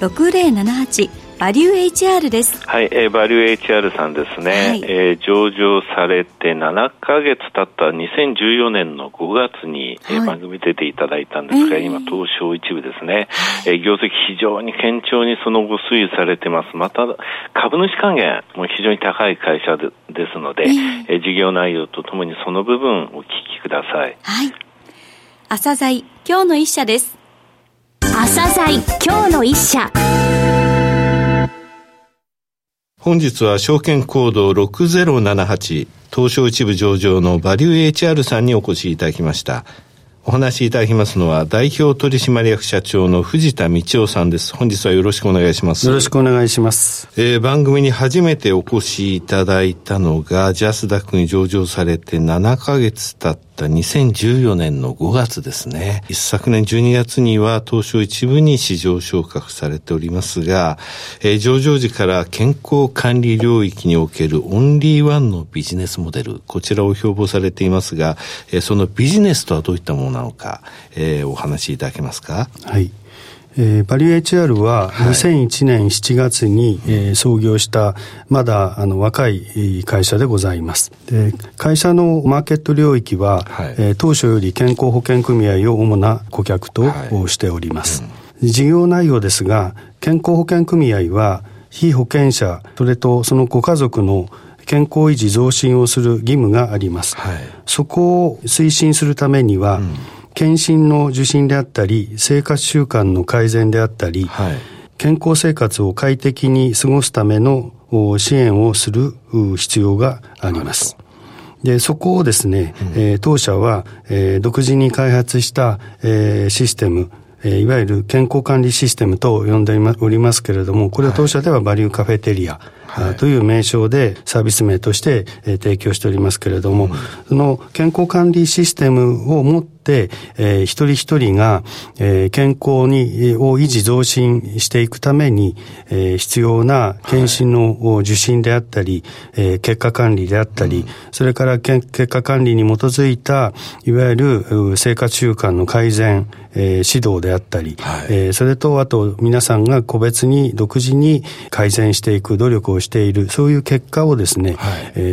6078バリュー HR です。はい、えー、バリュー HR さんですね。はい、えー、上場されて7か月経った2014年の5月に、はい、えー、番組出ていただいたんですが、えー、今、東証一部ですね、えー、業績非常に堅調にその後推移されてます。また、株主還元も非常に高い会社でですので、えー、えー、事業内容とともにその部分お聞きください。はい。朝鮮今日の一社です。朝鮮今日の一社。本日は証券コード6078東証一部上場のバリュー HR さんにお越しいただきました。お話しいただきますのは代表取締役社長の藤田道夫さんです。本日はよろしくお願いします。よろしくお願いします。えー、番組に初めてお越しいただいたのがジャスダックに上場されて7ヶ月経っった2014年の5月ですね。一昨年12月には東証一部に市場昇格されておりますが、えー、上場時から健康管理領域におけるオンリーワンのビジネスモデル、こちらを標榜されていますが、えー、そのビジネスとはどういったものなのか、えー、お話しいただけますか？はい。えー、バリュー HR は2001年7月に、はい、えー、創業したまだあの若い会社でございます。で会社のマーケット領域は、はい、えー、当初より健康保険組合を主な顧客としております。事業内容ですが、健康保険組合は被保険者、それとそのご家族の健康維持増進をする義務があります。はい、そこを推進するためには、うん検診の受診であったり、生活習慣の改善であったり、はい、健康生活を快適に過ごすための支援をする必要があります。で、そこをですね、うん、えー、当社は、えー、独自に開発した、えー、システム、えー、いわゆる健康管理システムと呼んでおりますけれども、これは当社ではバリューカフェテリア、はい、という名称でサービス名として、えー、提供しておりますけれども、うん、その健康管理システムを持って、えー、一人一人が、えー、健康に、を維持増進していくために、えー、必要な検診の受診であったり、はい、えー、結果管理であったり、うん、それから結果管理に基づいた、いわゆる生活習慣の改善、えー、指導であったり、はい、えー、それとあと皆さんが個別に独自に改善していく努力をしている、そういう結果をですね、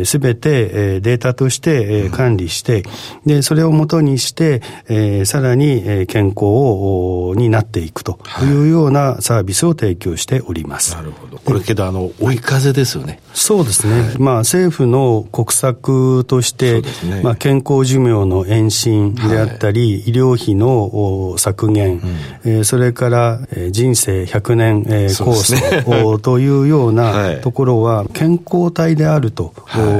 す、べ、て、えー、データとして、えー、管理して、うん、で、それをもとにして、えー、さらに、えー、健康をになっていくとい。うようなサービスを提供しております。なるほど。これけど、あの、追い風ですよね。そうですね。はい、まあ、政府の国策として、ね、まあ、健康寿命の延伸であったり、はい、医療費の削減、うん、えー、それから、えー、人生100年、えー、コース、ね、というような ところは、健康体であると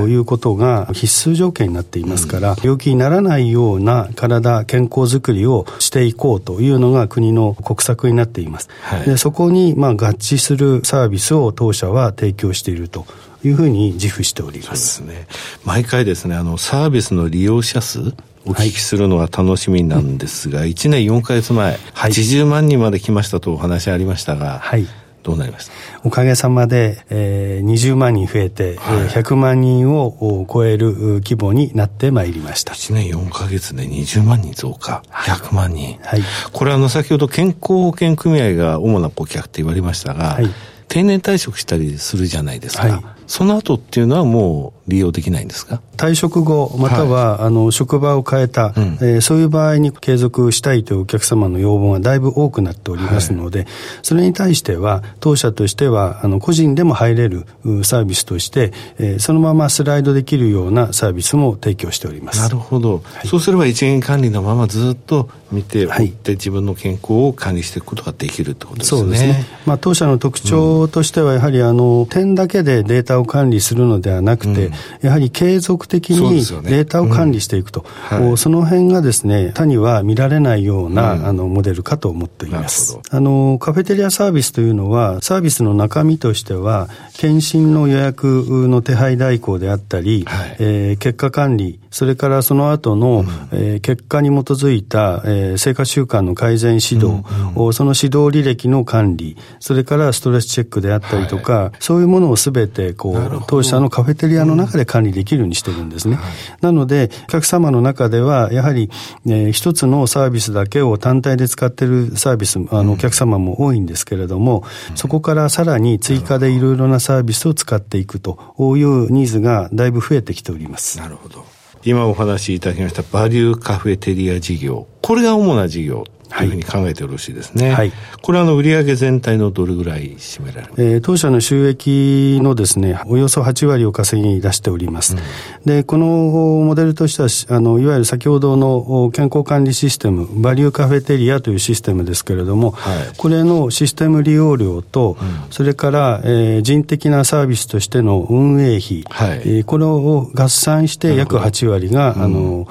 いうことが必須条件になっていますから、病気にならないような体、健康づくりをしていこうというのが国の国策になっています。はい、でそこにまあ合致するサービスを当社は提供しているというふうに自負しております。ね。毎回ですね、あの、サービスの利用者数、お聞きするのは楽しみなんですが、はい、1年4か月前、80万人まで来ましたとお話ありましたが、はい、どうなりました？おかげさまで、えー、20万人増えて、はい、100万人を超える規模になってまいりました。1年4か月で20万人増加、100万人、はい、これあの先ほど健康保険組合が主な顧客って言われましたが、はい、定年退職したりするじゃないですか、はい、その後っていうのはもう利用できないんですか？退職後、または、はい、あの職場を変えた、うん、えー、そういう場合に継続したいというお客様の要望がだいぶ多くなっておりますので、はい、それに対しては、当社としては、あの個人でも入れるサービスとして、えー、そのままスライドできるようなサービスも提供しております。なるほど。はい、そうすれば一元管理のままずっと見ておいて、自分の健康を管理していくことができるってことですね。そうですね。まあ、当社の特徴としては、やはりあの点だけでデータタを管理するのではなくて、うん、やはり継続的にデータを管理していくと、そ、ねうん。はい、その辺がですね、他には見られないような、うん、あのモデルかと思っています。あの、カフェテリアサービスというのは、サービスの中身としては、検診の予約の手配代行であったり、はい、えー、結果管理、それからその後の、うん、えー、結果に基づいた、えー、生活習慣の改善指導、うんうん、その指導履歴の管理、それからストレスチェックであったりとか、はい、そういうものをすべて、こう、当社のカフェテリアの中で管理できるようにしてるんですね。うん、なので、お客様の中では、やはり、えー、一つのサービスだけを単体で使ってるサービス、あの、お客様も多いんですけれども、うん、そこからさらに追加でいろいろなサービスを使っていくというニーズがだいぶ増えてきております。なるほど。今お話しいただきましたバリューカフェテリア事業。これが主な事業とい。うふうに考えてよろしいですね。はい。これはあの売上全体のどれぐらい占められるえー、当社の収益のですね、およそ8割を稼ぎ出しております。うん、で、このモデルとしては、あの、いわゆる先ほどの健康管理システム、バリューカフェテリアというシステムですけれども、はい、これのシステム利用料と、うん、それから、えー、人的なサービスとしての運営費、はい、えー、これを合算して約8割が、あの、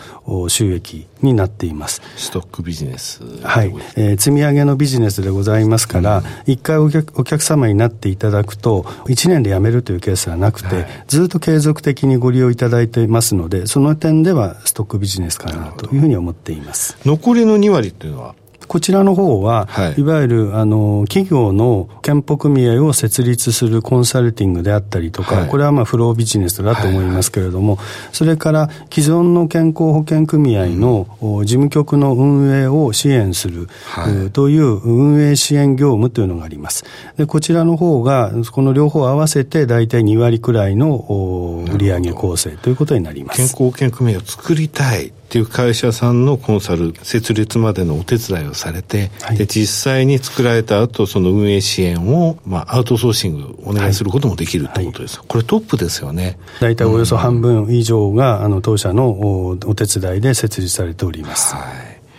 収益になっています。ストックビジネス。はい。えー、積み上げのビジネスでございますから、一、うん、回お客お客様になっていただくと、1年で辞めるというケースはなくて、はい、ずっと継続的にご利用いただいていますので、その点ではストックビジネスかなというふうに思っています。残りの2割っていうのはこちらの方は、はい、いわゆるあの企業の健保組合を設立するコンサルティングであったりとか、はい、これはまあフロービジネスだと思いますけれども、はい。はい、それから既存の健康保険組合の、うん、事務局の運営を支援する、はい、という運営支援業務というのがあります。でこちらの方が、この両方合わせて大体2割くらいの売上構成ということになります。健康保険組合を作りたいっていう会社さんのコンサル設立までのお手伝いをされて、はい、で実際に作られた後その運営支援を、まあ、アウトソーシングお願いすることもできるってことです、はい、これトップですよね。大体およそ半分以上が、あの当社のおお手伝いで設立されております、は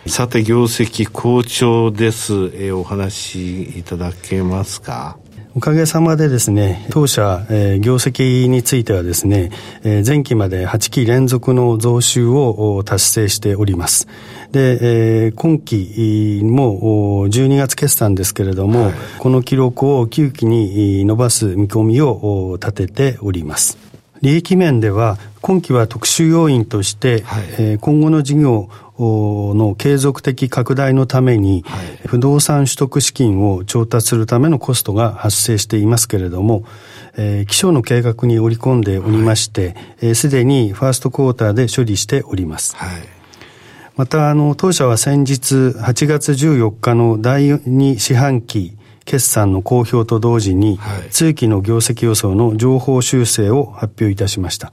い。さて業績好調です、えー、お話しいただけますか？おかげさまでですね、当社、えー、業績についてはですね、えー、前期まで8期連続の増収を達成しております。で、えー、今期も12月決算ですけれども、はい、この記録を9期に伸ばす見込みを立てております。利益面では、今期は特殊要因として、はい、えー、今後の事業の継続的拡大のために、はい、不動産取得資金を調達するためのコストが発生していますけれども、えー、気象の計画に織り込んでおりまして、す、はい、で、にファーストクォーターで処理しております。はいまた、あの、当社は先日8月14日の第2四半期決算の公表と同時に、通期の業績予想の情報修正を発表いたしました。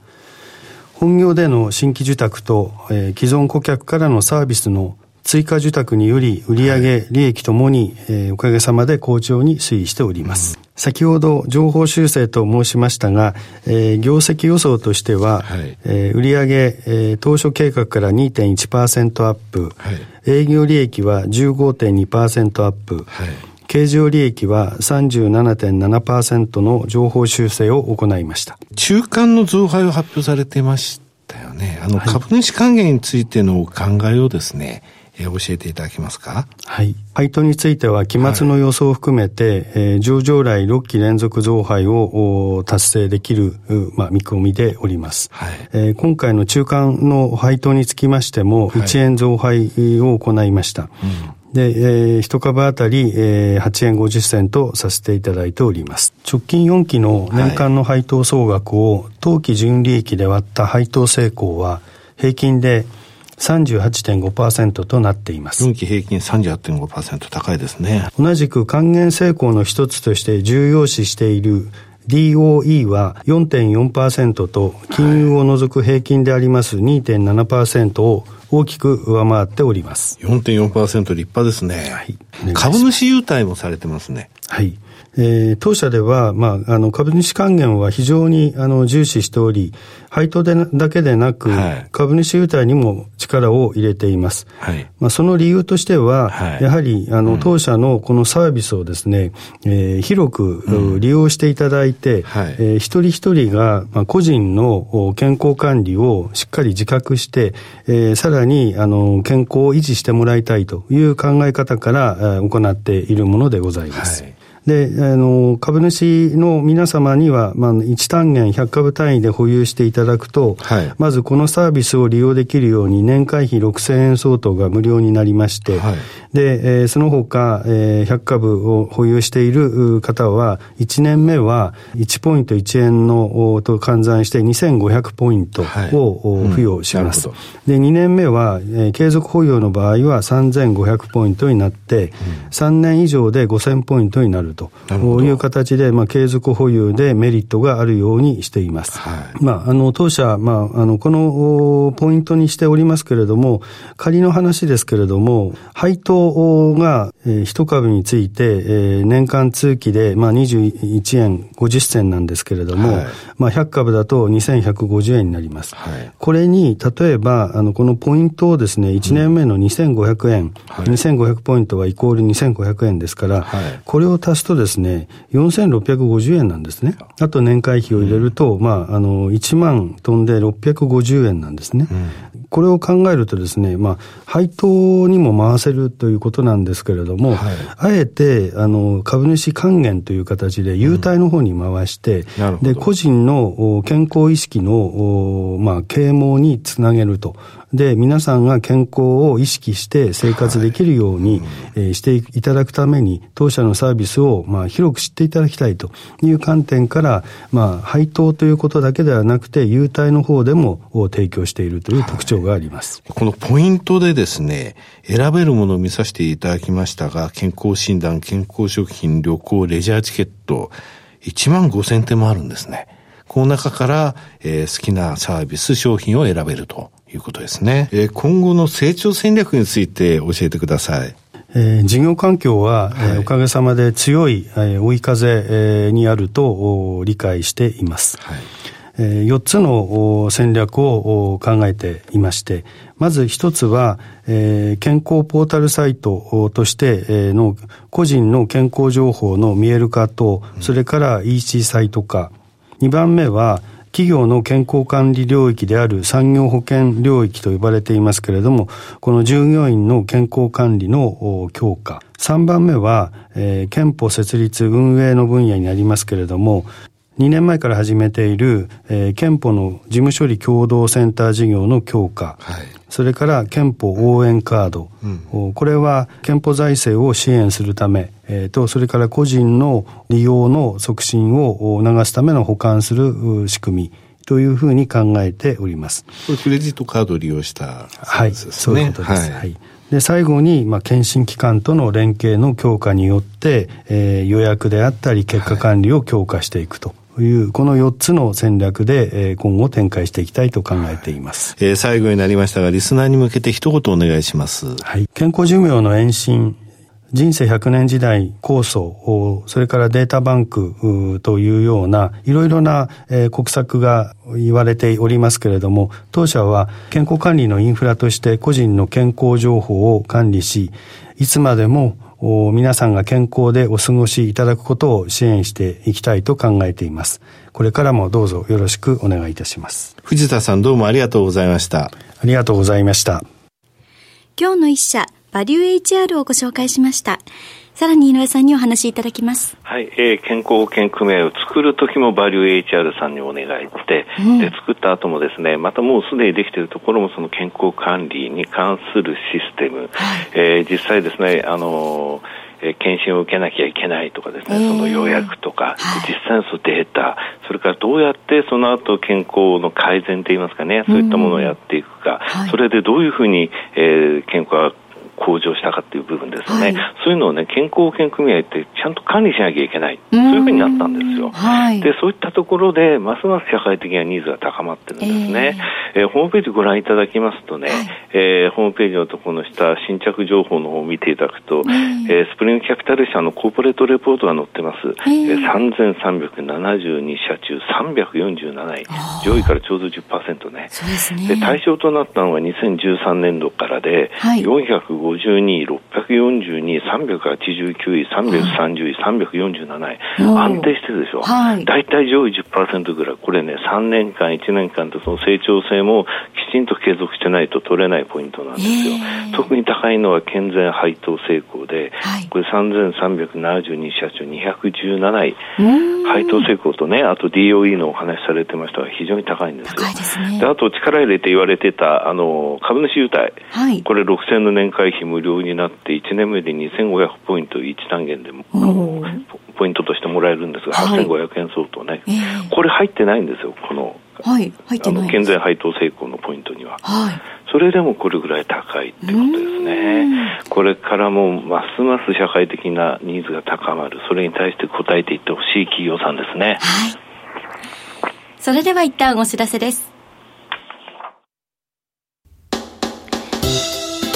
本業での新規受託と、えー、既存顧客からのサービスの追加受託により売上、利益ともに、えー、おかげさまで好調に推移しております。うん、先ほど情報修正と申しましたが、えー、業績予想としては、はい、えー、売上、えー、当初計画から2.1%アップ、はい、営業利益は15.2%アップ、はい経常利益は37.7%の情報修正を行いました。中間の増配を発表されてましたよね。あの、株主還元についてのお考えをですね、え教えていただけますか？はい。配当については、期末の予想を含めて、はい、えー、上場来6期連続増配を達成できる、まあ、見込みでおります。はい、えー、今回の中間の配当につきましても、1円増配を行いました。はいうんで、えー、1株当たり、えー、8円50銭とさせていただいております。直近4期の年間の配当総額を当期純利益で割った配当成功は平均で38.5%となっています。4期平均38.5%高いですね。同じく還元成功の一つとして重要視している DOE は4.4%と金融を除く平均であります2.7%を大きく上回っております。4.4%立派ですね。はい。株主優待もされてますね。はい。えー、当社では、まあ、あの、株主還元は非常に、あの、重視しており、配当でだけでなく、はい、株主優待にも力を入れています。はい、まあ、その理由としては、はい、やはり、あの、当社のこのサービスをですね、えー、広く利用していただいて、うん、えー、一人一人が、まあ、個人の健康管理をしっかり自覚して、えー、さらに、あの、健康を維持してもらいたいという考え方から、えー、行っているものでございます。はいで、あの、株主の皆様には、まあ、1単元100株単位で保有していただくと、はい、まずこのサービスを利用できるように年会費6000円相当が無料になりまして、はい、で、えー、その他、えー、100株を保有している方は、1年目は1ポイント1円のと換算して2500ポイントを、付与します。うん、で、2年目は、えー、継続保有の場合は3500ポイントになって、うん、3年以上で5000ポイントになるという形で、まあ、継続保有でメリットがあるようにしています。はい、まあ、あの、当社、まあ、あの、このポイントにしておりますけれども、仮の話ですけれども、配当が、えー、一株について、えー、年間通期で、まあ、21円50銭なんですけれども、はい、まあ、100株だと2150円になります。はい、これに、例えば、あの、このポイントをですね、1年目の2500円、うんはい、2500ポイントはイコール2500円ですから、はい、これを足すとですね、4650円なんですね。あと年会費を入れると、うん、まあ、あの、1万飛んで650円なんですね。うん、これを考えるとですね、まあ、配当にも回せるということなんですけれども、はい、あえて、あの、株主還元という形で優待の方に回して、うん、で、個人の健康意識の、まあ、啓蒙につなげると。で、皆さんが健康を意識して生活できるように、はいえー、していただくために、当社のサービスを、まあ、広く知っていただきたいという観点から、まあ、配当ということだけではなくて、優待の方でも提供しているという特徴があります。はい、このポイントでですね、選べるものを見させていただきましたが、健康診断、健康食品、旅行、レジャーチケット、1万5千点もあるんですね。この中から、えー、好きなサービス、商品を選べるということですね。えー、今後の成長戦略について教えてください。えー、事業環境は、はい、おかげさまで強い、えー、追い風、えー、にあると理解しています。はいえー、4つの戦略を考えていまして、まず一つは、えー、健康ポータルサイトとしての個人の健康情報の見える化と、それから EC サイト化。2番目は、企業の健康管理領域である産業保険領域と呼ばれていますけれども、この従業員の健康管理の強化。3番目は、えー、憲法設立運営の分野になりますけれども、2年前から始めている、えー、憲法の事務処理共同センター事業の強化、はい、それから憲法応援カード、うん、これは憲法財政を支援するため、えーと、それから個人の利用の促進を促すための保管する仕組み。というふうに考えております。これクレジットカードを利用したはい、そういうことです。はい、はい。で、最後に、まあ、検診機関との連携の強化によって、えー、予約であったり、結果管理を強化していくと。いう、この4つの戦略で、えー、今後展開していきたいと考えています。えー、最後になりましたが、リスナーに向けて一言お願いします。はい。健康寿命の延伸、人生100年時代構想、それからデータバンクというような、いろいろな、えー、国策が言われておりますけれども、当社は健康管理のインフラとして個人の健康情報を管理し、いつまでも皆さんが健康でお過ごしいただくことを支援していきたいと考えています。これからもどうぞよろしくお願いいたします。藤田さんどうもありがとうございました。ありがとうございました。今日の一社、バリュー HR をご紹介しました。さらに井上さんにお話しいただきます。はい、えー、健康保険組合を作る時もバリュー HR さんにお願いして、うん、で作った後もですね、またもうすでにできているところもその健康管理に関するシステム、はい、えー、実際ですね、あのえー、検診を受けなきゃいけないとかですね、えー、その予約とか、はい、実際のそのデータ、それからどうやってその後健康の改善といいますかね、そういったものをやっていくか、はい、それでどういうふうに、えー、健康が向上したかっていう部分ですよね、はい、そういうのをね、健康保険組合ってちゃんと管理しなきゃいけない、そういうふうになったんですよ。はい、で、そういったところで、ますます社会的なニーズが高まってるんですね。えー、えー、ホームページご覧いただきますとね、はい、えー、ホームページのところの下、新着情報の方を見ていただくと、えー、スプリングキャピタル社のコーポレートレポートが載ってます。えー、3372社中347位、上位からちょうど10%ね。ですね。で、対象となったのが2013年度からで、はい、452位、642位、389位、330位、347位、安定してるでしょ？はい、大体上位10%ぐらい、これね、3年間、1年間とその成長性もきちんと継続してないと取れないポイントなんですよ。えー、特に高いのは健全配当成功で、はい、これ3372社中217位、配当成功とね、あと DOE のお話されてましたが、非常に高いんですよ。高いですね。であと力入れて言われてた、あの、株主優待、はい、これ6000の年会費無料になって、1年目で2500ポイント1単元でも、ポイントとしてもらえるんですが、はい、8500円相当ね、えー、これ入ってないんですよ、この、はい、入ってない健全配当成功のポイントには。はいそれでもこれぐらい高いってことですね。これからもますます社会的なニーズが高まる。それに対して応えていってほしい企業さんですね。はい。それでは一旦お知らせです。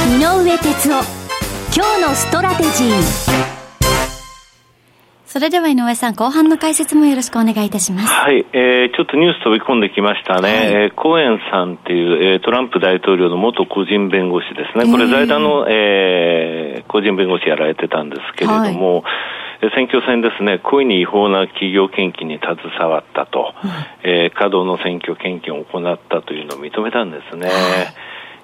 井上哲夫今日のストラテジーそれでは井上さん、後半の解説もよろしくお願いいたします。はい、えー、ちょっとニュース飛び込んできましたね。はい、えー、コーエンさんっていう、えー、トランプ大統領の元個人弁護士ですね。これ財団の、えー、個人弁護士やられてたんですけれども、はい、選挙戦ですね、故意に違法な企業献金に携わったと、うん、えー、稼働の選挙献金を行ったというのを認めたんですね。は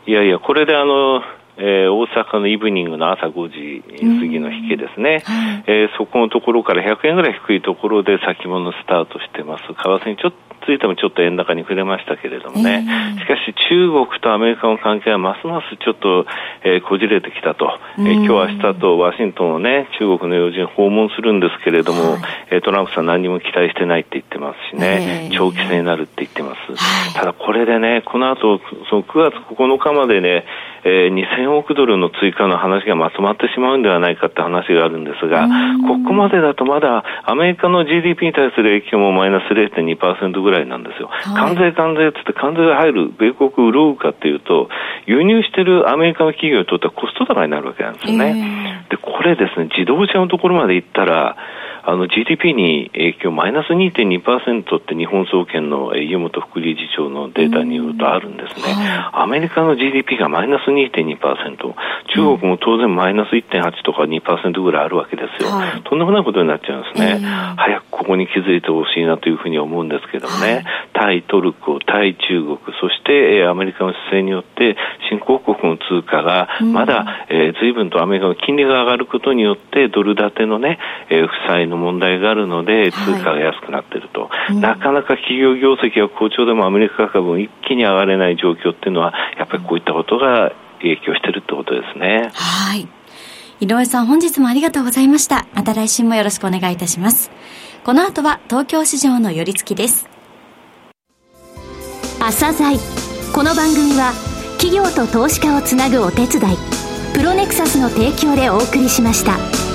い、いやいや、これであの、えー、大阪のイブニングの朝5時過ぎの引けですね、うん。はい、えー、そこのところから100円ぐらい低いところで先物スタートしてます。為替にちょっとついてもちょっと円高に触れましたけれどもね、えー、しかし中国とアメリカの関係はますますちょっと、えー、こじれてきたと、えー、今日明日とワシントンをね、中国の要人訪問するんですけれども、はい、トランプさん何も期待してないって言ってますしね、えー、長期戦になるって言ってます。はい、ただこれでね、この後、その9月9日までね、えー、2000億ドルの追加の話がまとまってしまうんではないかって話があるんですが、ここまでだとまだアメリカの GDP に対する影響もマイナス0.2%ぐらいなんですよ。はい、関税関税ってって関税が入る米国潤うかっていうと、輸入してるアメリカの企業にとってはコスト高になるわけなんですよね。えー、で、これですね、自動車のところまで行ったら、あの GDP に影響マイナス2.2%って日本総研の湯本副理事長のデータによるとあるんですね。アメリカの GDP がマイナス2.2%、中国も当然マイナス1.8とか2%ぐらいあるわけですよ。はい、とんでもないことになっちゃうんですね。早くここに気づいてほしいなというふうに思うんですけどもね、はい、対トルコ、対中国、そしてアメリカの姿勢によって新興国の通貨がまだ、えー、随分とアメリカの金利が上がることによってドル建てのね、えー、負債のの問題があるので、通貨が安くなっていると、はい、なかなか企業業績が好調でもアメリカ株一気に上がれない状況っていうのは、やっぱりこういったことが影響しているってことですね。はい。井上さん、本日もありがとうございました。また来週もよろしくお願いいたします。この後は東京市場の寄り付きです。朝鮮この番組は企業と投資家をつなぐお手伝いプロネクサスの提供でお送りしました。